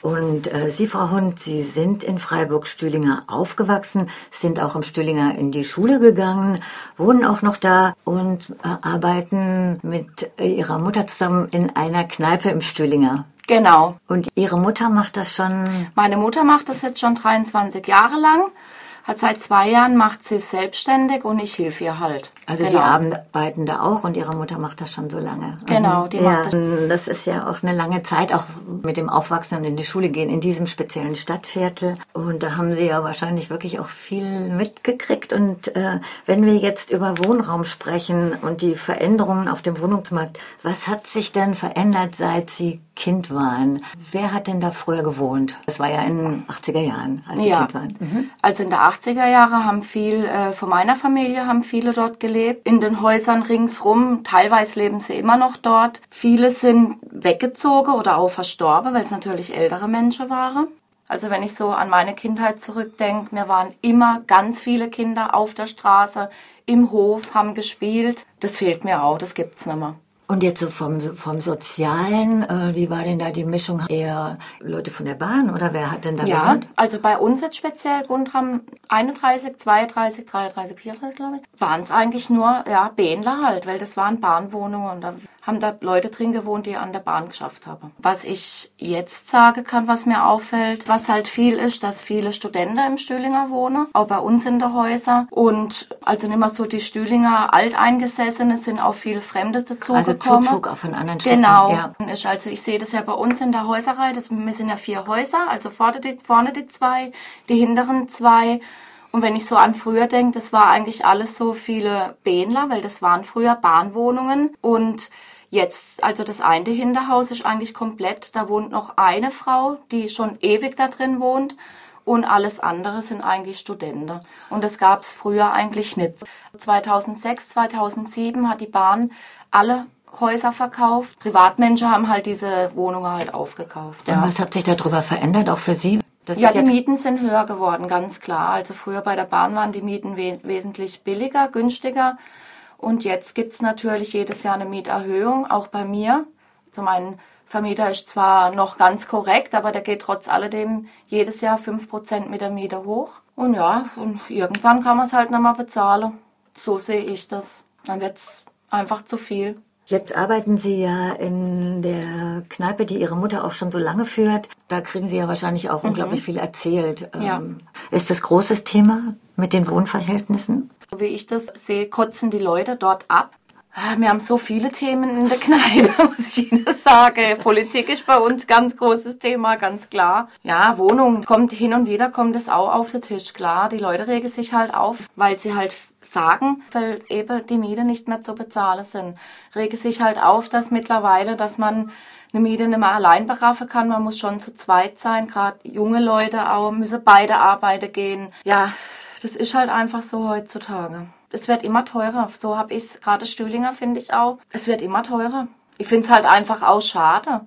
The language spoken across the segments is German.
Und äh, Sie, Frau Hund, Sie sind in Freiburg-Stühlinger aufgewachsen, sind auch im Stühlinger in die Schule gegangen, wohnen auch noch da und äh, arbeiten mit äh, Ihrer Mutter zusammen in einer Kneipe im Stühlinger. Genau. Und Ihre Mutter macht das schon? Meine Mutter macht das jetzt schon 23 Jahre lang. Hat seit zwei Jahren macht sie es selbstständig und ich helfe ihr halt. Also genau. Sie arbeiten da auch und Ihre Mutter macht das schon so lange. Genau, die ja, macht das. Das ist ja auch eine lange Zeit, auch mit dem Aufwachsen und in die Schule gehen in diesem speziellen Stadtviertel. Und da haben Sie ja wahrscheinlich wirklich auch viel mitgekriegt. Und äh, wenn wir jetzt über Wohnraum sprechen und die Veränderungen auf dem Wohnungsmarkt, was hat sich denn verändert, seit Sie Kind waren? Wer hat denn da früher gewohnt? Das war ja in den 80er Jahren, als Sie Ja. Kind waren. Mhm. Also in der 80er Jahre haben viel äh, von meiner Familie haben viele dort gelebt, in den Häusern ringsrum. Teilweise leben sie immer noch dort. Viele sind weggezogen oder auch verstorben, weil es natürlich ältere Menschen waren. Also wenn ich so an meine Kindheit zurückdenke, wir waren immer ganz viele Kinder auf der Straße, im Hof, haben gespielt. Das fehlt mir auch, das gibt's nicht mehr. Und jetzt so vom, vom Sozialen, äh, wie war denn da die Mischung? Eher Leute von der Bahn oder wer hat denn da Ja, gewohnt? also bei uns jetzt speziell Gundram 31, 32, 33, 34, glaube ich, waren es eigentlich nur ja, Bähnler halt, weil das waren Bahnwohnungen und da haben da Leute drin gewohnt, die an der Bahn geschafft haben. Was ich jetzt sagen kann, was mir auffällt, was halt viel ist, dass viele Studenten im Stühlinger wohnen, auch bei uns in den Häusern und also nicht mehr so die Stühlinger Alteingesessene sind auch viele Fremde Also dazugekommen. Zuzug auch von anderen Städten. Genau. Ja. Ist also ich sehe das ja bei uns in der Häuserreihe. Das, wir sind ja vier Häuser, also vorne die, vorne die zwei, die hinteren zwei. Und wenn ich so an früher denke, das war eigentlich alles so viele Bähnler, weil das waren früher Bahnwohnungen. Und jetzt, also das eine Hinterhaus ist eigentlich komplett, da wohnt noch eine Frau, die schon ewig da drin wohnt. Und alles andere sind eigentlich Studenten. Und das gab es früher eigentlich nicht. 2006, 2007 hat die Bahn alle Häuser verkauft. Privatmenschen haben halt diese Wohnungen halt aufgekauft. Und Ja, was hat sich darüber verändert, auch für Sie? Das ja die Mieten sind höher geworden, ganz klar. Also früher bei der Bahn waren die Mieten we wesentlich billiger, günstiger. Und jetzt gibt's natürlich jedes Jahr eine Mieterhöhung, auch bei mir. Zum einen Vermieter ist zwar noch ganz korrekt, aber der geht trotz alledem jedes Jahr 5% mit der Miete hoch. Und ja, und irgendwann kann man es halt mehr bezahlen. So sehe ich das. Dann wird's einfach zu viel. Jetzt arbeiten Sie ja in der Kneipe, die Ihre Mutter auch schon so lange führt. Da kriegen Sie ja wahrscheinlich auch unglaublich viel erzählt. Mhm. Ja. Ähm, Ist das großes Thema mit den Wohnverhältnissen? Wie ich das sehe, kotzen die Leute dort ab. Ah, Wir haben so viele Themen in der Kneipe, muss ich Ihnen sagen. Politik ist bei uns ganz großes Thema, ganz klar. Ja, Wohnung kommt hin und wieder kommt es auch auf den Tisch, klar. Die Leute regen sich halt auf, weil sie halt sagen, weil eben die Miete nicht mehr zu bezahlen sind. Regen sich halt auf, dass mittlerweile, dass man eine Miete nicht mehr allein beraffen kann. Man muss schon zu zweit sein. Gerade junge Leute auch müssen beide arbeiten gehen. Ja, das ist halt einfach so heutzutage. Es wird immer teurer. So habe ich es, gerade Stühlinger finde ich auch. Es wird immer teurer. Ich finde es halt einfach auch schade.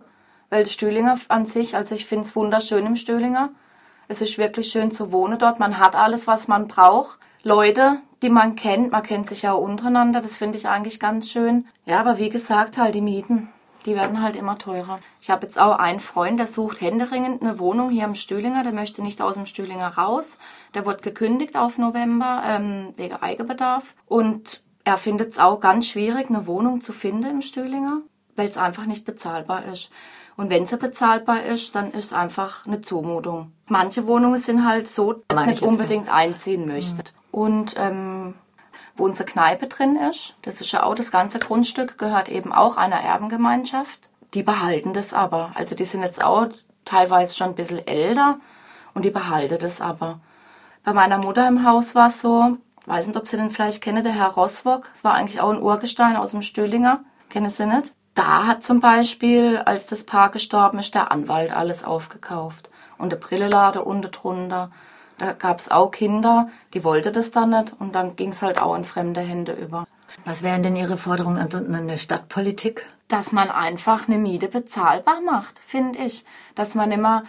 Weil Stühlinger an sich, also ich finde es wunderschön im Stühlinger. Es ist wirklich schön zu wohnen dort. Man hat alles, was man braucht. Leute, die man kennt, man kennt sich ja untereinander. Das finde ich eigentlich ganz schön. Ja, aber wie gesagt, halt die Mieten. Die werden halt immer teurer. Ich habe jetzt auch einen Freund, der sucht händeringend eine Wohnung hier im Stühlinger. Der möchte nicht aus dem Stühlinger raus. Der wird gekündigt auf November ähm, wegen Eigenbedarf. Und er findet es auch ganz schwierig, eine Wohnung zu finden im Stühlinger, weil es einfach nicht bezahlbar ist. Und wenn sie bezahlbar ist, dann ist einfach eine Zumutung. Manche Wohnungen sind halt so, dass man ich nicht unbedingt einziehen möchte. Und ähm, wo unsere Kneipe drin ist. Das ist ja auch das ganze Grundstück, gehört eben auch einer Erbengemeinschaft. Die behalten das aber. Also die sind jetzt auch teilweise schon ein bisschen älter und die behalten das aber. Bei meiner Mutter im Haus war es so, weiß nicht, ob Sie den vielleicht kennen, der Herr Roswock. Das war eigentlich auch ein Urgestein aus dem Stühlinger. Kennen Sie nicht? Da hat zum Beispiel, als das Paar gestorben ist, der Anwalt alles aufgekauft. Und der Brilleladen unten drunter. Da gab es auch Kinder, die wollten das dann nicht und dann ging es halt auch in fremde Hände über. Was wären denn Ihre Forderungen an eine Stadtpolitik? Dass man einfach eine Miete bezahlbar macht, finde ich. Dass man immer,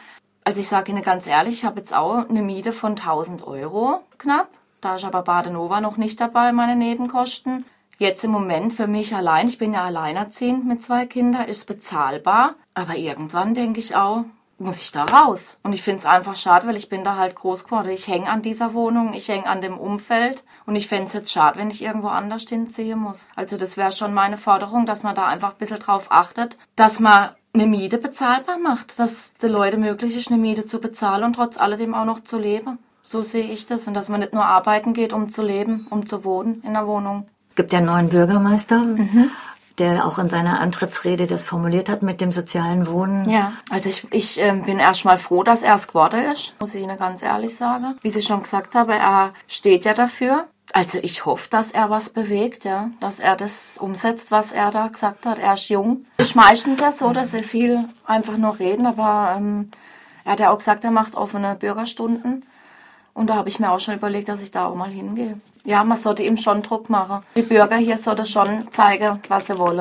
also ich sage Ihnen ganz ehrlich, ich habe jetzt auch eine Miete von 1000 Euro knapp. Da ist aber Badenova noch nicht dabei, meine Nebenkosten. Jetzt im Moment für mich allein, ich bin ja alleinerziehend mit zwei Kindern, ist bezahlbar. Aber irgendwann denke ich auch, muss ich da raus. Und ich finde es einfach schade, weil ich bin da halt groß geworden. Ich hänge an dieser Wohnung, ich hänge an dem Umfeld und ich fände es jetzt schade, wenn ich irgendwo anders hinziehen muss. Also das wäre schon meine Forderung, dass man da einfach ein bisschen drauf achtet, dass man eine Miete bezahlbar macht, dass die Leute möglich ist, eine Miete zu bezahlen und trotz alledem auch noch zu leben. So sehe ich das. Und dass man nicht nur arbeiten geht, um zu leben, um zu wohnen in der Wohnung. Es gibt ja einen neuen Bürgermeister. Mhm der auch in seiner Antrittsrede das formuliert hat mit dem sozialen Wohnen. Ja, also ich, ich äh, bin erstmal froh, dass er es geworden ist, muss ich Ihnen ganz ehrlich sagen. Wie Sie schon gesagt haben, er steht ja dafür. Also ich hoffe, dass er was bewegt, ja, dass er das umsetzt, was er da gesagt hat. Er ist jung. Ist meistens ja so, dass sie viel einfach nur reden, aber ähm, er hat ja auch gesagt, er macht offene Bürgerstunden. Und da habe ich mir auch schon überlegt, dass ich da auch mal hingehe. Ja, man sollte ihm schon Druck machen. Die Bürger hier sollten schon zeigen, was sie wollen.